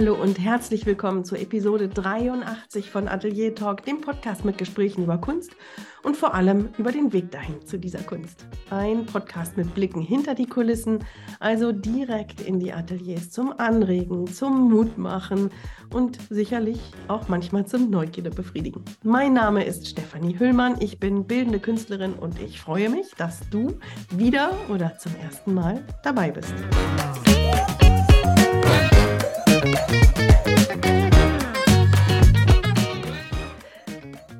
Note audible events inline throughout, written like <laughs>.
Hallo und herzlich willkommen zur Episode 83 von Atelier Talk, dem Podcast mit Gesprächen über Kunst und vor allem über den Weg dahin zu dieser Kunst. Ein Podcast mit Blicken hinter die Kulissen, also direkt in die Ateliers zum Anregen, zum Mutmachen und sicherlich auch manchmal zum Neugierde befriedigen. Mein Name ist Stefanie Hüllmann, ich bin bildende Künstlerin und ich freue mich, dass du wieder oder zum ersten Mal dabei bist.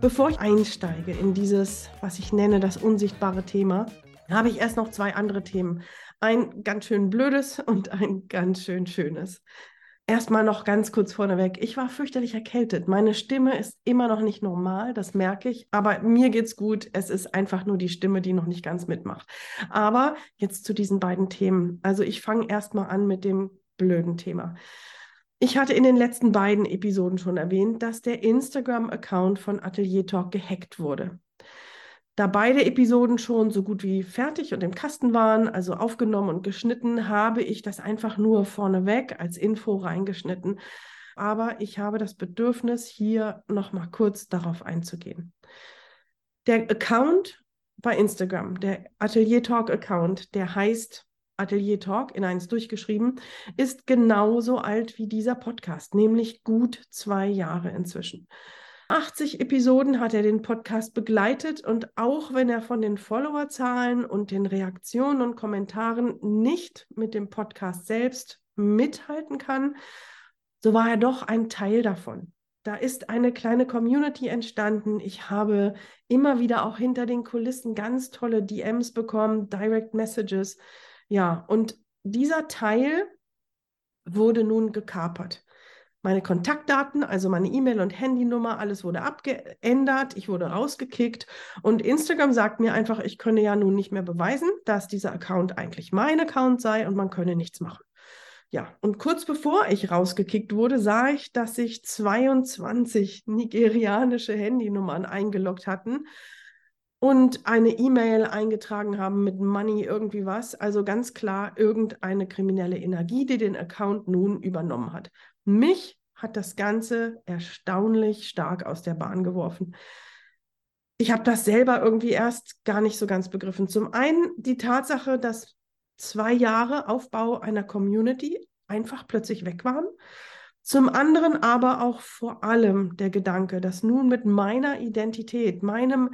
Bevor ich einsteige in dieses, was ich nenne, das unsichtbare Thema, habe ich erst noch zwei andere Themen. Ein ganz schön blödes und ein ganz schön schönes. Erstmal noch ganz kurz vorneweg. Ich war fürchterlich erkältet. Meine Stimme ist immer noch nicht normal, das merke ich. Aber mir geht's gut. Es ist einfach nur die Stimme, die noch nicht ganz mitmacht. Aber jetzt zu diesen beiden Themen. Also ich fange erstmal an mit dem blöden Thema. Ich hatte in den letzten beiden Episoden schon erwähnt, dass der Instagram-Account von Atelier Talk gehackt wurde. Da beide Episoden schon so gut wie fertig und im Kasten waren, also aufgenommen und geschnitten, habe ich das einfach nur vorneweg als Info reingeschnitten. Aber ich habe das Bedürfnis, hier nochmal kurz darauf einzugehen. Der Account bei Instagram, der Atelier Talk Account, der heißt Atelier Talk in eins durchgeschrieben, ist genauso alt wie dieser Podcast, nämlich gut zwei Jahre inzwischen. 80 Episoden hat er den Podcast begleitet und auch wenn er von den Followerzahlen und den Reaktionen und Kommentaren nicht mit dem Podcast selbst mithalten kann, so war er doch ein Teil davon. Da ist eine kleine Community entstanden. Ich habe immer wieder auch hinter den Kulissen ganz tolle DMs bekommen, Direct Messages ja, und dieser Teil wurde nun gekapert. Meine Kontaktdaten, also meine E-Mail und Handynummer, alles wurde abgeändert, ich wurde rausgekickt und Instagram sagt mir einfach, ich könne ja nun nicht mehr beweisen, dass dieser Account eigentlich mein Account sei und man könne nichts machen. Ja, und kurz bevor ich rausgekickt wurde, sah ich, dass sich 22 nigerianische Handynummern eingeloggt hatten und eine E-Mail eingetragen haben mit Money irgendwie was. Also ganz klar irgendeine kriminelle Energie, die den Account nun übernommen hat. Mich hat das Ganze erstaunlich stark aus der Bahn geworfen. Ich habe das selber irgendwie erst gar nicht so ganz begriffen. Zum einen die Tatsache, dass zwei Jahre Aufbau einer Community einfach plötzlich weg waren. Zum anderen aber auch vor allem der Gedanke, dass nun mit meiner Identität, meinem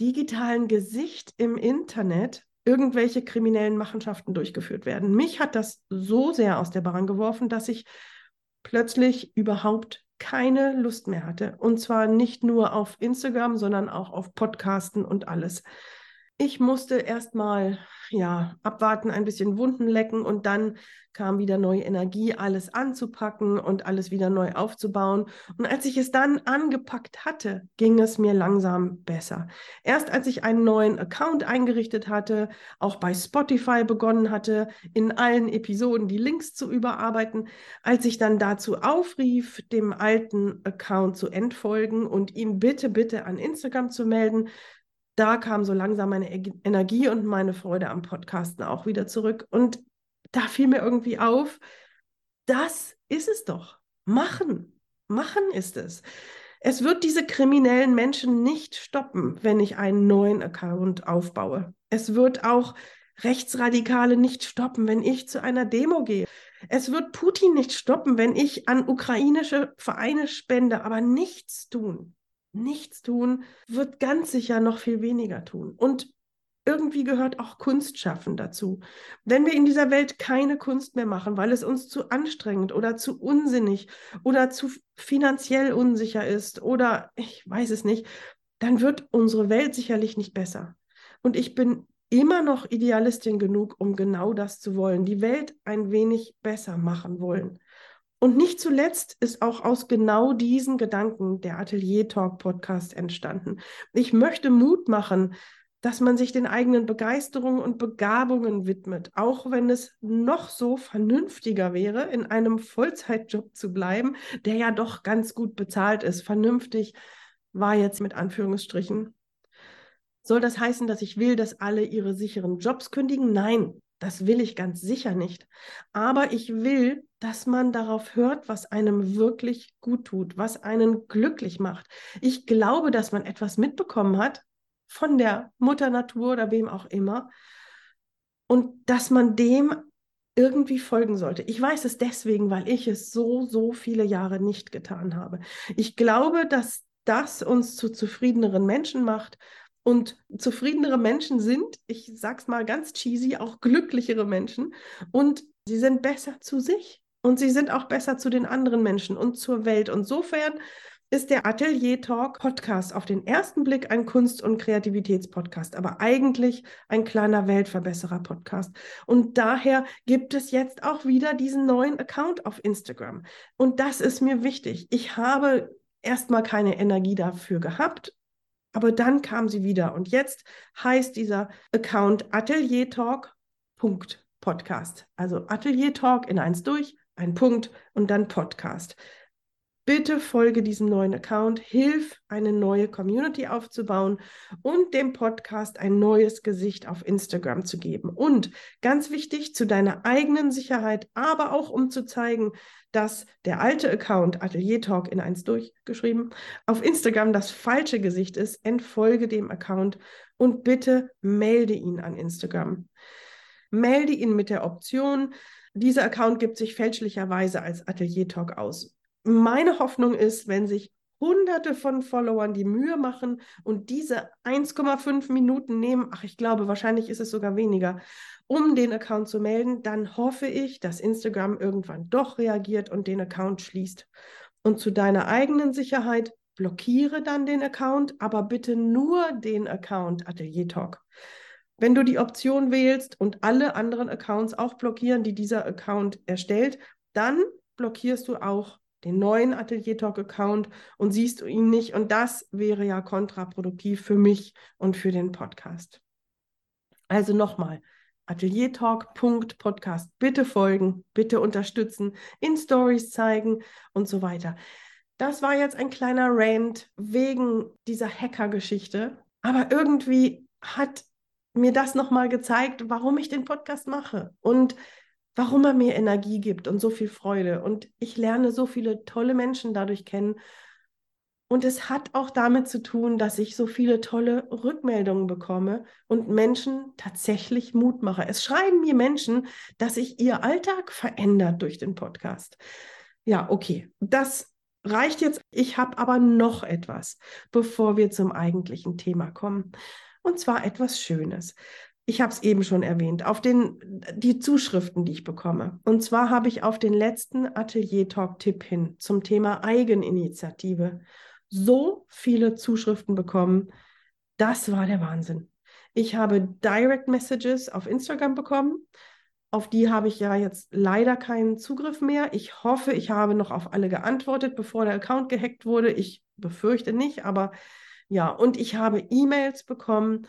digitalen Gesicht im Internet irgendwelche kriminellen Machenschaften durchgeführt werden. Mich hat das so sehr aus der Bahn geworfen, dass ich plötzlich überhaupt keine Lust mehr hatte. Und zwar nicht nur auf Instagram, sondern auch auf Podcasten und alles. Ich musste erstmal ja, abwarten, ein bisschen Wunden lecken und dann kam wieder neue Energie, alles anzupacken und alles wieder neu aufzubauen. Und als ich es dann angepackt hatte, ging es mir langsam besser. Erst als ich einen neuen Account eingerichtet hatte, auch bei Spotify begonnen hatte, in allen Episoden die Links zu überarbeiten, als ich dann dazu aufrief, dem alten Account zu entfolgen und ihn bitte, bitte an Instagram zu melden, da kam so langsam meine Energie und meine Freude am Podcasten auch wieder zurück. Und da fiel mir irgendwie auf, das ist es doch. Machen. Machen ist es. Es wird diese kriminellen Menschen nicht stoppen, wenn ich einen neuen Account aufbaue. Es wird auch Rechtsradikale nicht stoppen, wenn ich zu einer Demo gehe. Es wird Putin nicht stoppen, wenn ich an ukrainische Vereine spende, aber nichts tun nichts tun, wird ganz sicher noch viel weniger tun. Und irgendwie gehört auch Kunstschaffen dazu. Wenn wir in dieser Welt keine Kunst mehr machen, weil es uns zu anstrengend oder zu unsinnig oder zu finanziell unsicher ist oder ich weiß es nicht, dann wird unsere Welt sicherlich nicht besser. Und ich bin immer noch Idealistin genug, um genau das zu wollen, die Welt ein wenig besser machen wollen. Und nicht zuletzt ist auch aus genau diesen Gedanken der Atelier Talk Podcast entstanden. Ich möchte Mut machen, dass man sich den eigenen Begeisterungen und Begabungen widmet, auch wenn es noch so vernünftiger wäre, in einem Vollzeitjob zu bleiben, der ja doch ganz gut bezahlt ist. Vernünftig war jetzt mit Anführungsstrichen. Soll das heißen, dass ich will, dass alle ihre sicheren Jobs kündigen? Nein, Das will ich ganz sicher nicht. Aber ich will, dass man darauf hört, was einem wirklich gut tut, was einen glücklich macht. Ich glaube, dass man etwas mitbekommen hat von der Mutter Natur oder wem auch immer und dass man dem irgendwie folgen sollte. Ich weiß es deswegen, weil ich es so, so viele Jahre nicht getan habe. Ich glaube, dass das uns zu zufriedeneren Menschen macht und zufriedenere Menschen sind, ich sag's mal ganz cheesy, auch glücklichere Menschen. Und sie sind besser zu sich. Und sie sind auch besser zu den anderen Menschen und zur Welt. Und insofern ist der Atelier Talk Podcast auf den ersten Blick ein Kunst- und Kreativitätspodcast, aber eigentlich ein kleiner Weltverbesserer Podcast. Und daher gibt es jetzt auch wieder diesen neuen Account auf Instagram. Und das ist mir wichtig. Ich habe erstmal keine Energie dafür gehabt aber dann kam sie wieder und jetzt heißt dieser Account Atelier Talk Podcast. Also Atelier Talk in eins durch, ein Punkt und dann Podcast. Bitte folge diesem neuen Account, hilf, eine neue Community aufzubauen und dem Podcast ein neues Gesicht auf Instagram zu geben. Und ganz wichtig, zu deiner eigenen Sicherheit, aber auch um zu zeigen, dass der alte Account Atelier Talk in eins durchgeschrieben auf Instagram das falsche Gesicht ist, entfolge dem Account und bitte melde ihn an Instagram. Melde ihn mit der Option, dieser Account gibt sich fälschlicherweise als Atelier Talk aus meine Hoffnung ist, wenn sich hunderte von Followern die Mühe machen und diese 1,5 Minuten nehmen, ach, ich glaube, wahrscheinlich ist es sogar weniger, um den Account zu melden, dann hoffe ich, dass Instagram irgendwann doch reagiert und den Account schließt. Und zu deiner eigenen Sicherheit blockiere dann den Account, aber bitte nur den Account Atelier Talk. Wenn du die Option wählst und alle anderen Accounts auch blockieren, die dieser Account erstellt, dann blockierst du auch den neuen Atelier Talk Account und siehst du ihn nicht. Und das wäre ja kontraproduktiv für mich und für den Podcast. Also nochmal, Atelier Talk.podcast. Bitte folgen, bitte unterstützen, in Stories zeigen und so weiter. Das war jetzt ein kleiner Rant wegen dieser Hacker-Geschichte. Aber irgendwie hat mir das nochmal gezeigt, warum ich den Podcast mache. Und warum er mir Energie gibt und so viel Freude. Und ich lerne so viele tolle Menschen dadurch kennen. Und es hat auch damit zu tun, dass ich so viele tolle Rückmeldungen bekomme und Menschen tatsächlich Mut mache. Es schreiben mir Menschen, dass sich ihr Alltag verändert durch den Podcast. Ja, okay, das reicht jetzt. Ich habe aber noch etwas, bevor wir zum eigentlichen Thema kommen. Und zwar etwas Schönes ich habe es eben schon erwähnt, auf den, die Zuschriften, die ich bekomme. Und zwar habe ich auf den letzten Atelier-Talk-Tipp hin zum Thema Eigeninitiative so viele Zuschriften bekommen. Das war der Wahnsinn. Ich habe Direct Messages auf Instagram bekommen. Auf die habe ich ja jetzt leider keinen Zugriff mehr. Ich hoffe, ich habe noch auf alle geantwortet, bevor der Account gehackt wurde. Ich befürchte nicht, aber ja, und ich habe E-Mails bekommen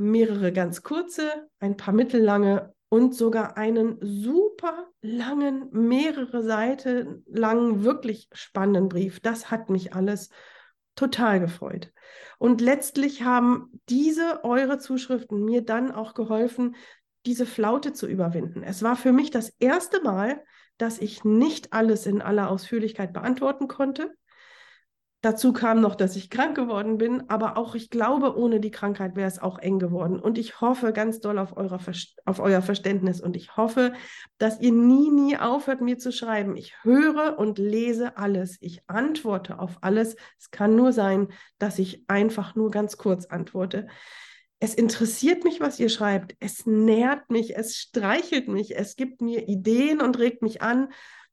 mehrere ganz kurze, ein paar mittellange und sogar einen super langen, mehrere Seiten langen, wirklich spannenden Brief. Das hat mich alles total gefreut. Und letztlich haben diese eure Zuschriften mir dann auch geholfen, diese Flaute zu überwinden. Es war für mich das erste Mal, dass ich nicht alles in aller Ausführlichkeit beantworten konnte. Dazu kam noch, dass ich krank geworden bin, aber auch ich glaube, ohne die Krankheit wäre es auch eng geworden. Und ich hoffe ganz doll auf, auf euer Verständnis und ich hoffe, dass ihr nie, nie aufhört, mir zu schreiben. Ich höre und lese alles. Ich antworte auf alles. Es kann nur sein, dass ich einfach nur ganz kurz antworte. Es interessiert mich, was ihr schreibt. Es nährt mich, es streichelt mich, es gibt mir Ideen und regt mich an.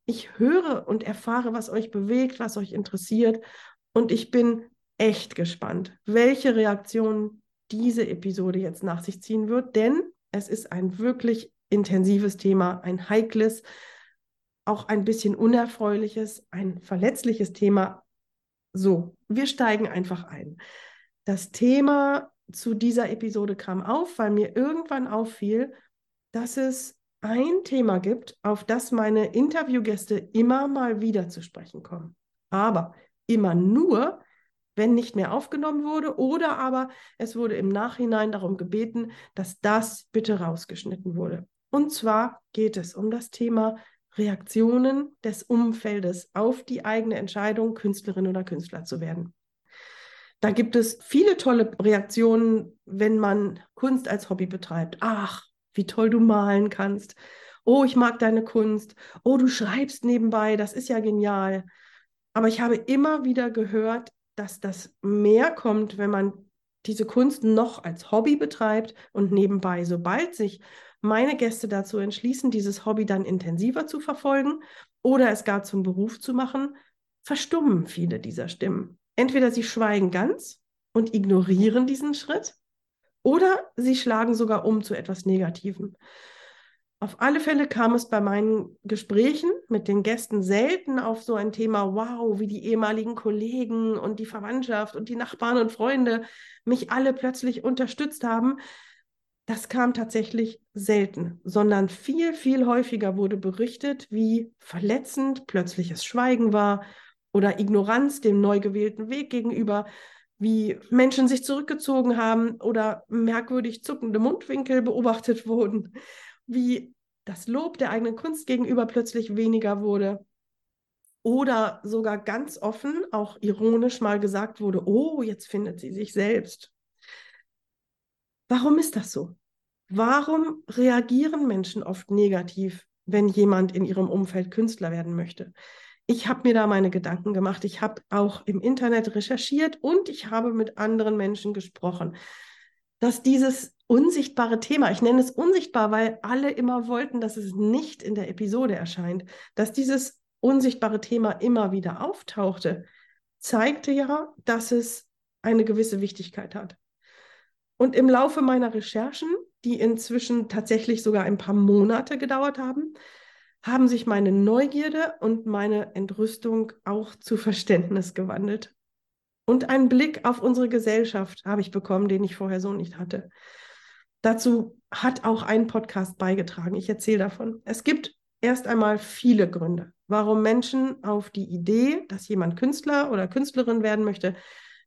Ich höre und erfahre, was euch bewegt, was euch interessiert. Und ich bin echt gespannt, welche Reaktion diese Episode jetzt nach sich ziehen wird, denn es ist ein wirklich intensives Thema, ein heikles, auch ein bisschen unerfreuliches, ein verletzliches Thema. So, wir steigen einfach ein. Das Thema zu dieser Episode kam auf, weil mir irgendwann auffiel, dass es ein Thema gibt, auf das meine Interviewgäste immer mal wieder zu sprechen kommen. Aber immer nur, wenn nicht mehr aufgenommen wurde oder aber es wurde im Nachhinein darum gebeten, dass das bitte rausgeschnitten wurde. Und zwar geht es um das Thema Reaktionen des Umfeldes auf die eigene Entscheidung, Künstlerin oder Künstler zu werden. Da gibt es viele tolle Reaktionen, wenn man Kunst als Hobby betreibt. Ach, wie toll du malen kannst. Oh, ich mag deine Kunst. Oh, du schreibst nebenbei. Das ist ja genial. Aber ich habe immer wieder gehört, dass das mehr kommt, wenn man diese Kunst noch als Hobby betreibt und nebenbei, sobald sich meine Gäste dazu entschließen, dieses Hobby dann intensiver zu verfolgen oder es gar zum Beruf zu machen, verstummen viele dieser Stimmen. Entweder sie schweigen ganz und ignorieren diesen Schritt oder sie schlagen sogar um zu etwas Negativem. Auf alle Fälle kam es bei meinen Gesprächen mit den Gästen selten auf so ein Thema, wow, wie die ehemaligen Kollegen und die Verwandtschaft und die Nachbarn und Freunde mich alle plötzlich unterstützt haben. Das kam tatsächlich selten, sondern viel, viel häufiger wurde berichtet, wie verletzend plötzliches Schweigen war oder Ignoranz dem neu gewählten Weg gegenüber, wie Menschen sich zurückgezogen haben oder merkwürdig zuckende Mundwinkel beobachtet wurden wie das Lob der eigenen Kunst gegenüber plötzlich weniger wurde. Oder sogar ganz offen, auch ironisch mal gesagt wurde, oh, jetzt findet sie sich selbst. Warum ist das so? Warum reagieren Menschen oft negativ, wenn jemand in ihrem Umfeld Künstler werden möchte? Ich habe mir da meine Gedanken gemacht. Ich habe auch im Internet recherchiert und ich habe mit anderen Menschen gesprochen, dass dieses unsichtbare Thema, ich nenne es unsichtbar, weil alle immer wollten, dass es nicht in der Episode erscheint, dass dieses unsichtbare Thema immer wieder auftauchte, zeigte ja, dass es eine gewisse Wichtigkeit hat. Und im Laufe meiner Recherchen, die inzwischen tatsächlich sogar ein paar Monate gedauert haben, haben sich meine Neugierde und meine Entrüstung auch zu Verständnis gewandelt. Und einen Blick auf unsere Gesellschaft habe ich bekommen, den ich vorher so nicht hatte. Dazu hat auch ein Podcast beigetragen. Ich erzähle davon. Es gibt erst einmal viele Gründe, warum Menschen auf die Idee, dass jemand Künstler oder Künstlerin werden möchte,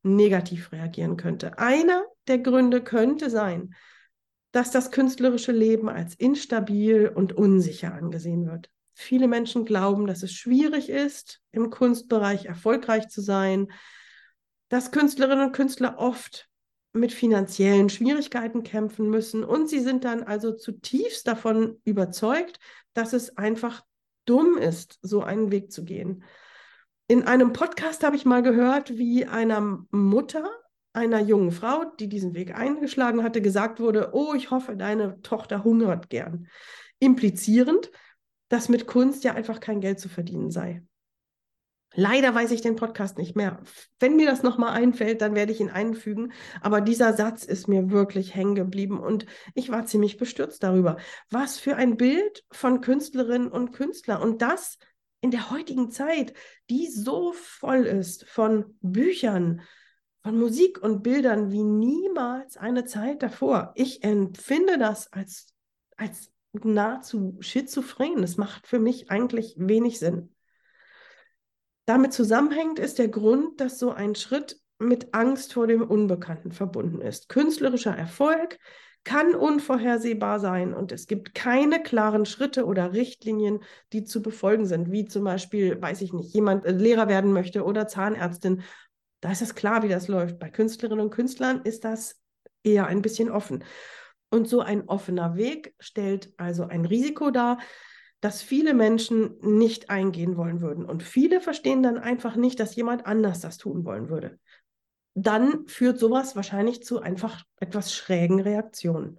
negativ reagieren könnte. Einer der Gründe könnte sein, dass das künstlerische Leben als instabil und unsicher angesehen wird. Viele Menschen glauben, dass es schwierig ist, im Kunstbereich erfolgreich zu sein, dass Künstlerinnen und Künstler oft mit finanziellen Schwierigkeiten kämpfen müssen und sie sind dann also zutiefst davon überzeugt, dass es einfach dumm ist, so einen Weg zu gehen. In einem Podcast habe ich mal gehört, wie einer Mutter einer jungen Frau, die diesen Weg eingeschlagen hatte, gesagt wurde, oh, ich hoffe, deine Tochter hungert gern. Implizierend, dass mit Kunst ja einfach kein Geld zu verdienen sei. Leider weiß ich den Podcast nicht mehr. Wenn mir das nochmal einfällt, dann werde ich ihn einfügen. Aber dieser Satz ist mir wirklich hängen geblieben und ich war ziemlich bestürzt darüber. Was für ein Bild von Künstlerinnen und Künstlern. Und das in der heutigen Zeit, die so voll ist von Büchern, von Musik und Bildern wie niemals eine Zeit davor. Ich empfinde das als, als nahezu schizophren. Das macht für mich eigentlich wenig Sinn. Damit zusammenhängt ist der Grund, dass so ein Schritt mit Angst vor dem Unbekannten verbunden ist. Künstlerischer Erfolg kann unvorhersehbar sein und es gibt keine klaren Schritte oder Richtlinien, die zu befolgen sind, wie zum Beispiel, weiß ich nicht, jemand äh, Lehrer werden möchte oder Zahnärztin. Da ist es klar, wie das läuft. Bei Künstlerinnen und Künstlern ist das eher ein bisschen offen. Und so ein offener Weg stellt also ein Risiko dar, das viele Menschen nicht eingehen wollen würden. Und viele verstehen dann einfach nicht, dass jemand anders das tun wollen würde. Dann führt sowas wahrscheinlich zu einfach etwas schrägen Reaktionen.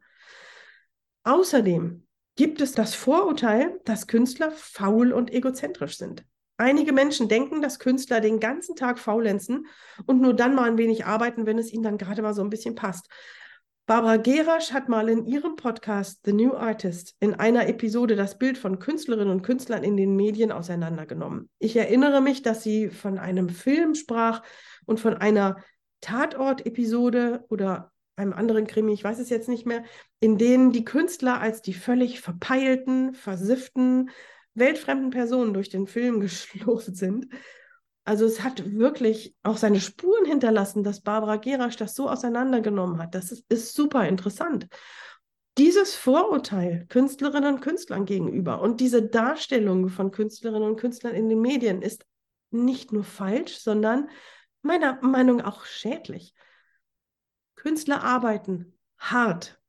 Außerdem gibt es das Vorurteil, dass Künstler faul und egozentrisch sind. Einige Menschen denken, dass Künstler den ganzen Tag faulenzen und nur dann mal ein wenig arbeiten, wenn es ihnen dann gerade mal so ein bisschen passt. Barbara Gerasch hat mal in ihrem Podcast The New Artist in einer Episode das Bild von Künstlerinnen und Künstlern in den Medien auseinandergenommen. Ich erinnere mich, dass sie von einem Film sprach und von einer Tatort-Episode oder einem anderen Krimi, ich weiß es jetzt nicht mehr, in denen die Künstler als die völlig verpeilten, versifften, weltfremden Personen durch den Film <laughs> geschlossen sind also es hat wirklich auch seine Spuren hinterlassen, dass Barbara Gerasch das so auseinandergenommen hat. Das ist, ist super interessant. dieses Vorurteil Künstlerinnen und Künstlern gegenüber und diese Darstellung von Künstlerinnen und Künstlern in den Medien ist nicht nur falsch, sondern meiner Meinung nach auch schädlich. Künstler arbeiten hart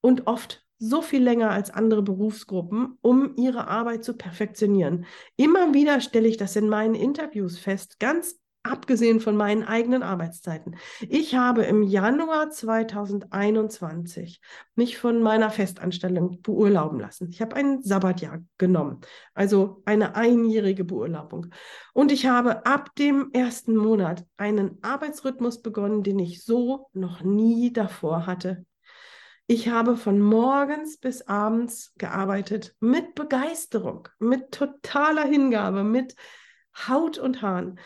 und oft so viel länger als andere Berufsgruppen, um ihre Arbeit zu perfektionieren. Immer wieder stelle ich das in meinen Interviews fest, ganz abgesehen von meinen eigenen Arbeitszeiten. Ich habe im Januar 2021 mich von meiner Festanstellung beurlauben lassen. Ich habe ein Sabbatjahr genommen, also eine einjährige Beurlaubung. Und ich habe ab dem ersten Monat einen Arbeitsrhythmus begonnen, den ich so noch nie davor hatte. Ich habe von morgens bis abends gearbeitet mit Begeisterung, mit totaler Hingabe, mit Haut und Haaren.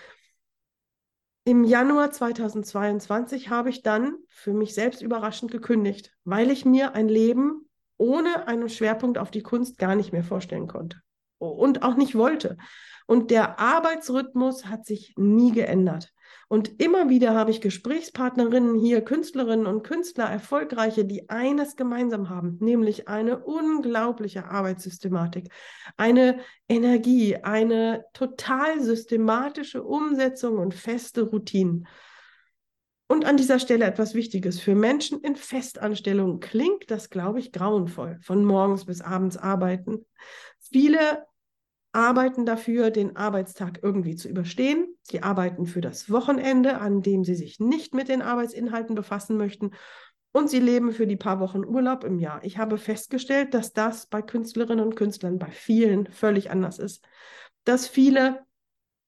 Im Januar 2022 habe ich dann für mich selbst überraschend gekündigt, weil ich mir ein Leben ohne einen Schwerpunkt auf die Kunst gar nicht mehr vorstellen konnte und auch nicht wollte. Und der Arbeitsrhythmus hat sich nie geändert. Und immer wieder habe ich Gesprächspartnerinnen hier, Künstlerinnen und Künstler, erfolgreiche, die eines gemeinsam haben, nämlich eine unglaubliche Arbeitssystematik, eine Energie, eine total systematische Umsetzung und feste Routinen. Und an dieser Stelle etwas Wichtiges. Für Menschen in Festanstellungen klingt das, glaube ich, grauenvoll, von morgens bis abends arbeiten. Viele arbeiten dafür, den Arbeitstag irgendwie zu überstehen. Sie arbeiten für das Wochenende, an dem sie sich nicht mit den Arbeitsinhalten befassen möchten. Und sie leben für die paar Wochen Urlaub im Jahr. Ich habe festgestellt, dass das bei Künstlerinnen und Künstlern, bei vielen völlig anders ist. Dass viele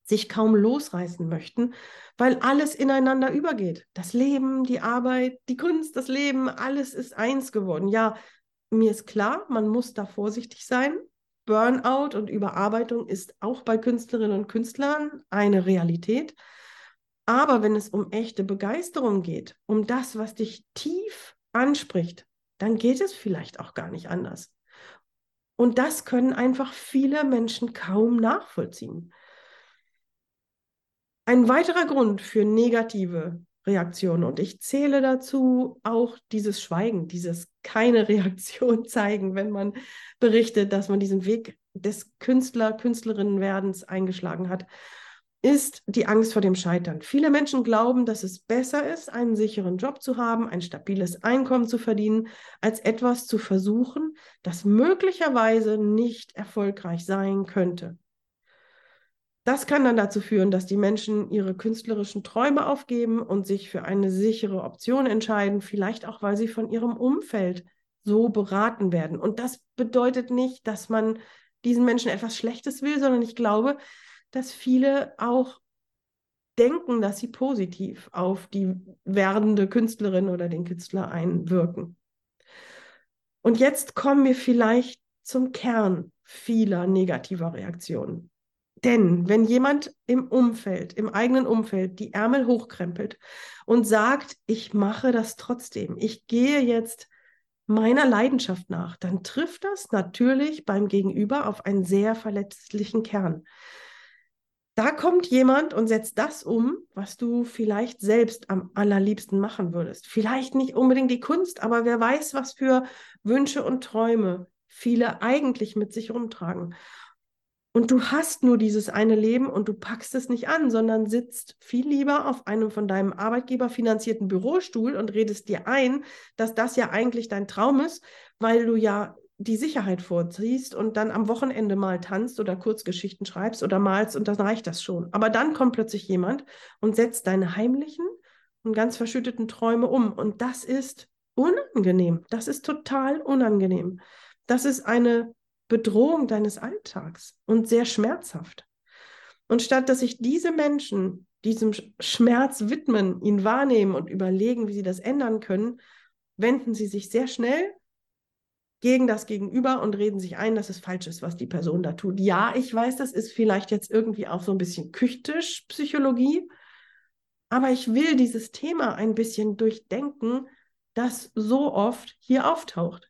sich kaum losreißen möchten, weil alles ineinander übergeht. Das Leben, die Arbeit, die Kunst, das Leben, alles ist eins geworden. Ja, mir ist klar, man muss da vorsichtig sein, Burnout und Überarbeitung ist auch bei Künstlerinnen und Künstlern eine Realität. Aber wenn es um echte Begeisterung geht, um das, was dich tief anspricht, dann geht es vielleicht auch gar nicht anders. Und das können einfach viele Menschen kaum nachvollziehen. Ein weiterer Grund für negative Reaktionen, und ich zähle dazu auch dieses Schweigen, dieses keine <laughs> Reaktion zeigen, wenn man berichtet, dass man diesen Weg des Künstler, Künstlerinnenwerdens eingeschlagen hat, ist die Angst vor dem Scheitern. Viele Menschen glauben, dass es besser ist, einen sicheren Job zu haben, ein stabiles Einkommen zu verdienen, als etwas zu versuchen, das möglicherweise nicht erfolgreich sein könnte. Das kann dann dazu führen, dass die Menschen ihre künstlerischen Träume aufgeben und sich für eine sichere Option entscheiden, vielleicht auch, weil sie von ihrem Umfeld so beraten werden. Und das bedeutet nicht, dass man diesen Menschen etwas Schlechtes will, sondern ich glaube, dass viele auch denken, dass sie positiv auf die werdende Künstlerin oder den Künstler einwirken. Und jetzt kommen wir vielleicht zum Kern vieler negativer Reaktionen. Denn wenn jemand im Umfeld, im eigenen Umfeld, die Ärmel hochkrempelt und sagt, ich mache das trotzdem, ich gehe jetzt meiner Leidenschaft nach, dann trifft das natürlich beim Gegenüber auf einen sehr verletzlichen Kern. Da kommt jemand und setzt das um, was du vielleicht selbst am allerliebsten machen würdest. Vielleicht nicht unbedingt die Kunst, aber wer weiß, was für Wünsche und Träume viele eigentlich mit sich rumtragen. Und du hast nur dieses eine Leben und du packst es nicht an, sondern sitzt viel lieber auf einem von deinem Arbeitgeber finanzierten Bürostuhl und redest dir ein, dass das ja eigentlich dein Traum ist, weil du ja die Sicherheit vorziehst und dann am Wochenende mal tanzt oder Kurzgeschichten schreibst oder malst und dann reicht das schon. Aber dann kommt plötzlich jemand und setzt deine heimlichen und ganz verschütteten Träume um. Und das ist unangenehm. Das ist total unangenehm. Das ist eine Bedrohung deines Alltags und sehr schmerzhaft. Und statt dass sich diese Menschen diesem Schmerz widmen, ihn wahrnehmen und überlegen, wie sie das ändern können, wenden sie sich sehr schnell gegen das Gegenüber und reden sich ein, dass es falsch ist, was die Person da tut. Ja, ich weiß, das ist vielleicht jetzt irgendwie auch so ein bisschen küchtisch Psychologie, aber ich will dieses Thema ein bisschen durchdenken, das so oft hier auftaucht.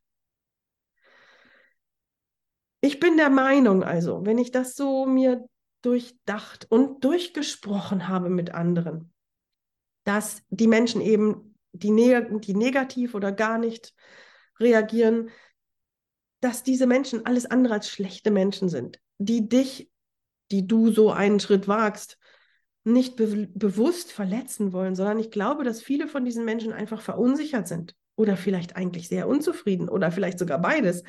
Ich bin der Meinung also, wenn ich das so mir durchdacht und durchgesprochen habe mit anderen, dass die Menschen eben, die, neg die negativ oder gar nicht reagieren, dass diese Menschen alles andere als schlechte Menschen sind, die dich, die du so einen Schritt wagst, nicht be bewusst verletzen wollen, sondern ich glaube, dass viele von diesen Menschen einfach verunsichert sind oder vielleicht eigentlich sehr unzufrieden oder vielleicht sogar beides.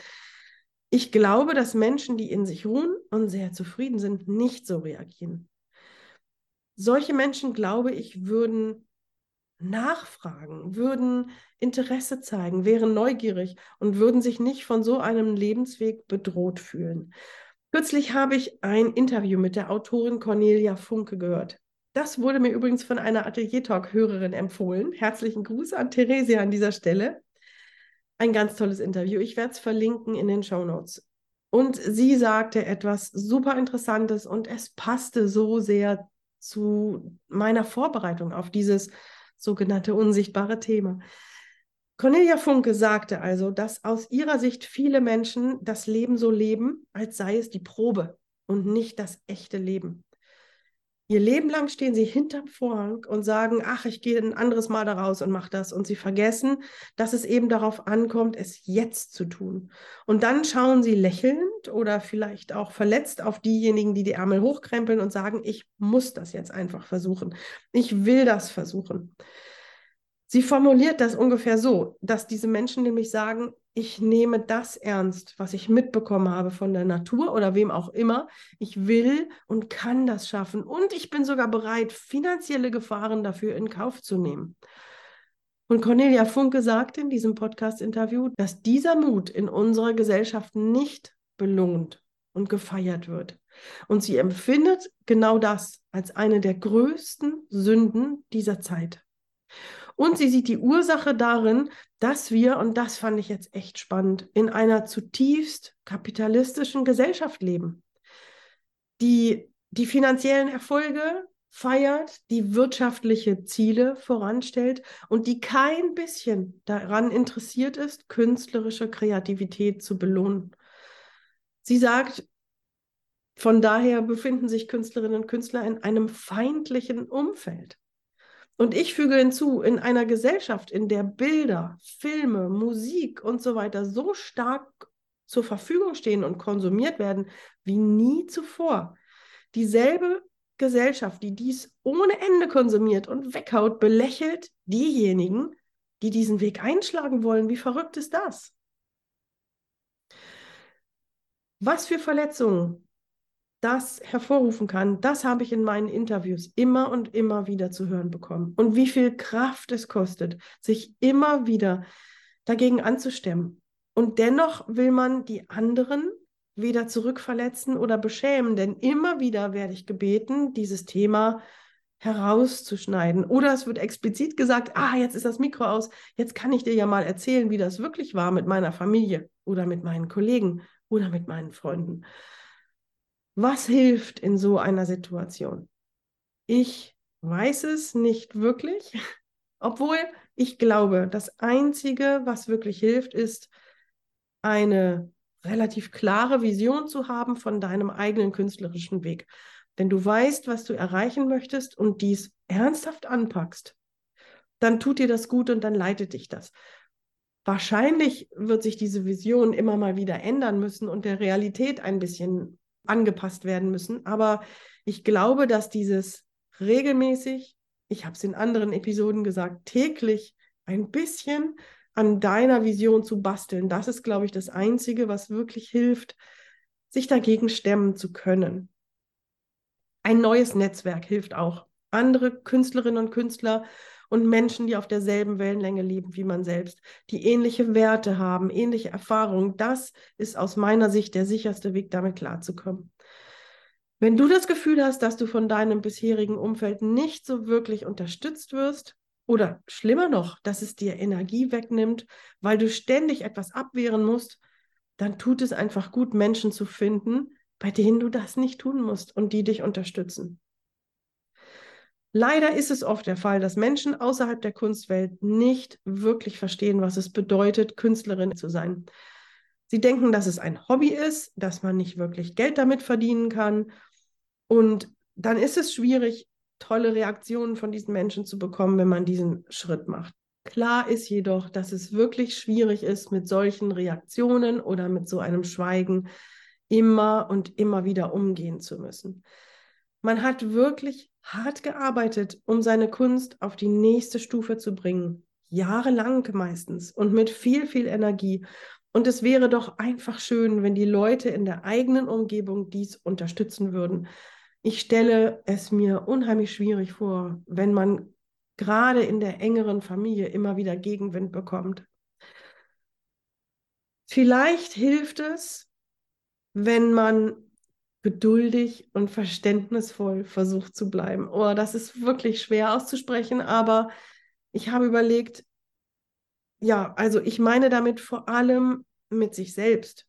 Ich glaube, dass Menschen, die in sich ruhen und sehr zufrieden sind, nicht so reagieren. Solche Menschen, glaube ich, würden nachfragen, würden Interesse zeigen, wären neugierig und würden sich nicht von so einem Lebensweg bedroht fühlen. Kürzlich habe ich ein Interview mit der Autorin Cornelia Funke gehört. Das wurde mir übrigens von einer Atelier-Talk-Hörerin empfohlen. Herzlichen Gruß an Theresia an dieser Stelle. Ein ganz tolles Interview. Ich werde es verlinken in den Show Notes. Und sie sagte etwas super Interessantes und es passte so sehr zu meiner Vorbereitung auf dieses sogenannte unsichtbare Thema. Cornelia Funke sagte also, dass aus ihrer Sicht viele Menschen das Leben so leben, als sei es die Probe und nicht das echte Leben. Ihr Leben lang stehen sie hinterm Vorhang und sagen, ach, ich gehe ein anderes Mal da raus und mache das. Und sie vergessen, dass es eben darauf ankommt, es jetzt zu tun. Und dann schauen sie lächelnd oder vielleicht auch verletzt auf diejenigen, die die Ärmel hochkrempeln und sagen, ich muss das jetzt einfach versuchen. Ich will das versuchen. Sie formuliert das ungefähr so, dass diese Menschen nämlich sagen, ich nehme das ernst, was ich mitbekommen habe von der Natur oder wem auch immer. Ich will und kann das schaffen. Und ich bin sogar bereit, finanzielle Gefahren dafür in Kauf zu nehmen. Und Cornelia Funke sagte in diesem Podcast-Interview, dass dieser Mut in unserer Gesellschaft nicht belohnt und gefeiert wird. Und sie empfindet genau das als eine der größten Sünden dieser Zeit. Und sie sieht die Ursache darin, dass wir, und das fand ich jetzt echt spannend, in einer zutiefst kapitalistischen Gesellschaft leben, die die finanziellen Erfolge feiert, die wirtschaftliche Ziele voranstellt und die kein bisschen daran interessiert ist, künstlerische Kreativität zu belohnen. Sie sagt, von daher befinden sich Künstlerinnen und Künstler in einem feindlichen Umfeld. Und ich füge hinzu, in einer Gesellschaft, in der Bilder, Filme, Musik und so weiter so stark zur Verfügung stehen und konsumiert werden wie nie zuvor. Dieselbe Gesellschaft, die dies ohne Ende konsumiert und weghaut, belächelt diejenigen, die diesen Weg einschlagen wollen. Wie verrückt ist das? Was für Verletzungen das hervorrufen kann, das habe ich in meinen Interviews immer und immer wieder zu hören bekommen. Und wie viel Kraft es kostet, sich immer wieder dagegen anzustemmen. Und dennoch will man die anderen weder zurückverletzen oder beschämen, denn immer wieder werde ich gebeten, dieses Thema herauszuschneiden. Oder es wird explizit gesagt, ah, jetzt ist das Mikro aus, jetzt kann ich dir ja mal erzählen, wie das wirklich war mit meiner Familie oder mit meinen Kollegen oder mit meinen Freunden. Was hilft in so einer Situation? Ich weiß es nicht wirklich, <laughs> obwohl ich glaube, das Einzige, was wirklich hilft, ist eine relativ klare Vision zu haben von deinem eigenen künstlerischen Weg. Wenn du weißt, was du erreichen möchtest und dies ernsthaft anpackst, dann tut dir das gut und dann leitet dich das. Wahrscheinlich wird sich diese Vision immer mal wieder ändern müssen und der Realität ein bisschen angepasst werden müssen. Aber ich glaube, dass dieses regelmäßig, ich habe es in anderen Episoden gesagt, täglich ein bisschen an deiner Vision zu basteln, das ist, glaube ich, das Einzige, was wirklich hilft, sich dagegen stemmen zu können. Ein neues Netzwerk hilft auch. Andere Künstlerinnen und Künstler und Menschen, die auf derselben Wellenlänge leben wie man selbst, die ähnliche Werte haben, ähnliche Erfahrungen. Das ist aus meiner Sicht der sicherste Weg, damit klarzukommen. Wenn du das Gefühl hast, dass du von deinem bisherigen Umfeld nicht so wirklich unterstützt wirst, oder schlimmer noch, dass es dir Energie wegnimmt, weil du ständig etwas abwehren musst, dann tut es einfach gut, Menschen zu finden, bei denen du das nicht tun musst und die dich unterstützen. Leider ist es oft der Fall, dass Menschen außerhalb der Kunstwelt nicht wirklich verstehen, was es bedeutet, Künstlerin zu sein. Sie denken, dass es ein Hobby ist, dass man nicht wirklich Geld damit verdienen kann. Und dann ist es schwierig, tolle Reaktionen von diesen Menschen zu bekommen, wenn man diesen Schritt macht. Klar ist jedoch, dass es wirklich schwierig ist, mit solchen Reaktionen oder mit so einem Schweigen immer und immer wieder umgehen zu müssen. Man hat wirklich hart gearbeitet, um seine Kunst auf die nächste Stufe zu bringen. Jahrelang meistens und mit viel, viel Energie. Und es wäre doch einfach schön, wenn die Leute in der eigenen Umgebung dies unterstützen würden. Ich stelle es mir unheimlich schwierig vor, wenn man gerade in der engeren Familie immer wieder Gegenwind bekommt. Vielleicht hilft es, wenn man geduldig und verständnisvoll versucht zu bleiben. Oh, das ist wirklich schwer auszusprechen, aber ich habe überlegt, ja, also ich meine damit vor allem mit sich selbst,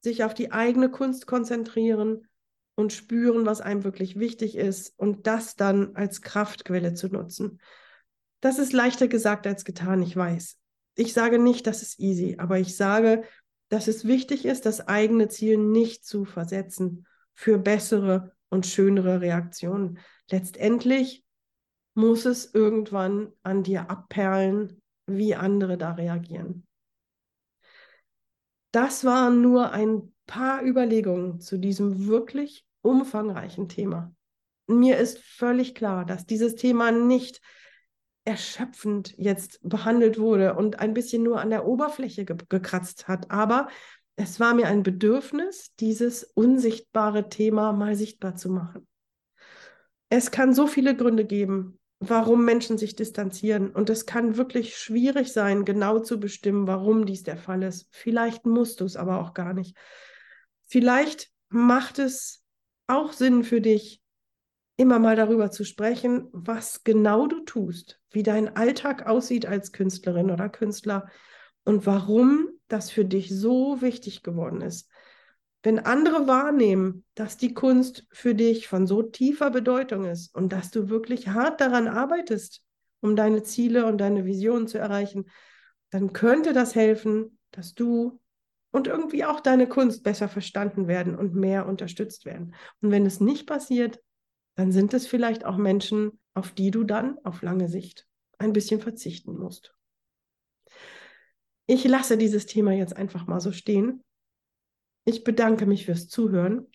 sich auf die eigene Kunst konzentrieren und spüren, was einem wirklich wichtig ist und das dann als Kraftquelle zu nutzen. Das ist leichter gesagt als getan, ich weiß. Ich sage nicht, das ist easy, aber ich sage, dass es wichtig ist, das eigene Ziel nicht zu versetzen für bessere und schönere Reaktionen. Letztendlich muss es irgendwann an dir abperlen, wie andere da reagieren. Das waren nur ein paar Überlegungen zu diesem wirklich umfangreichen Thema. Mir ist völlig klar, dass dieses Thema nicht erschöpfend jetzt behandelt wurde und ein bisschen nur an der Oberfläche ge gekratzt hat. Aber es war mir ein Bedürfnis, dieses unsichtbare Thema mal sichtbar zu machen. Es kann so viele Gründe geben, warum Menschen sich distanzieren. Und es kann wirklich schwierig sein, genau zu bestimmen, warum dies der Fall ist. Vielleicht musst du es aber auch gar nicht. Vielleicht macht es auch Sinn für dich, immer mal darüber zu sprechen, was genau du tust, wie dein Alltag aussieht als Künstlerin oder Künstler und warum das für dich so wichtig geworden ist. Wenn andere wahrnehmen, dass die Kunst für dich von so tiefer Bedeutung ist und dass du wirklich hart daran arbeitest, um deine Ziele und deine Visionen zu erreichen, dann könnte das helfen, dass du und irgendwie auch deine Kunst besser verstanden werden und mehr unterstützt werden. Und wenn es nicht passiert, dann sind es vielleicht auch Menschen, auf die du dann auf lange Sicht ein bisschen verzichten musst. Ich lasse dieses Thema jetzt einfach mal so stehen. Ich bedanke mich fürs Zuhören.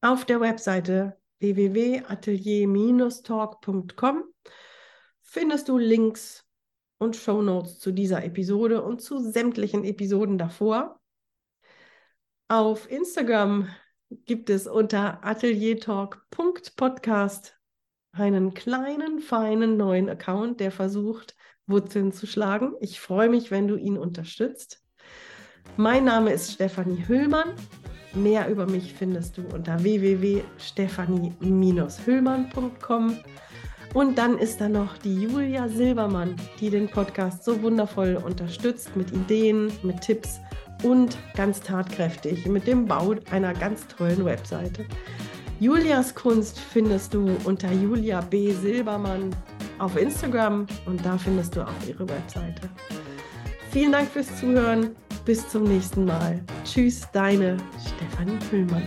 Auf der Webseite www.atelier-talk.com findest du Links und Shownotes zu dieser Episode und zu sämtlichen Episoden davor. Auf Instagram gibt es unter ateliertalk.podcast einen kleinen, feinen neuen Account, der versucht, Wurzeln zu schlagen. Ich freue mich, wenn du ihn unterstützt. Mein Name ist Stefanie Hüllmann. Mehr über mich findest du unter www.stefanie-hüllmann.com. Und dann ist da noch die Julia Silbermann, die den Podcast so wundervoll unterstützt mit Ideen, mit Tipps und ganz tatkräftig mit dem Bau einer ganz tollen Webseite. Julias Kunst findest du unter Julia B. Silbermann auf Instagram und da findest du auch ihre Webseite. Vielen Dank fürs Zuhören. Bis zum nächsten Mal. Tschüss, deine Stefanie Füllmann.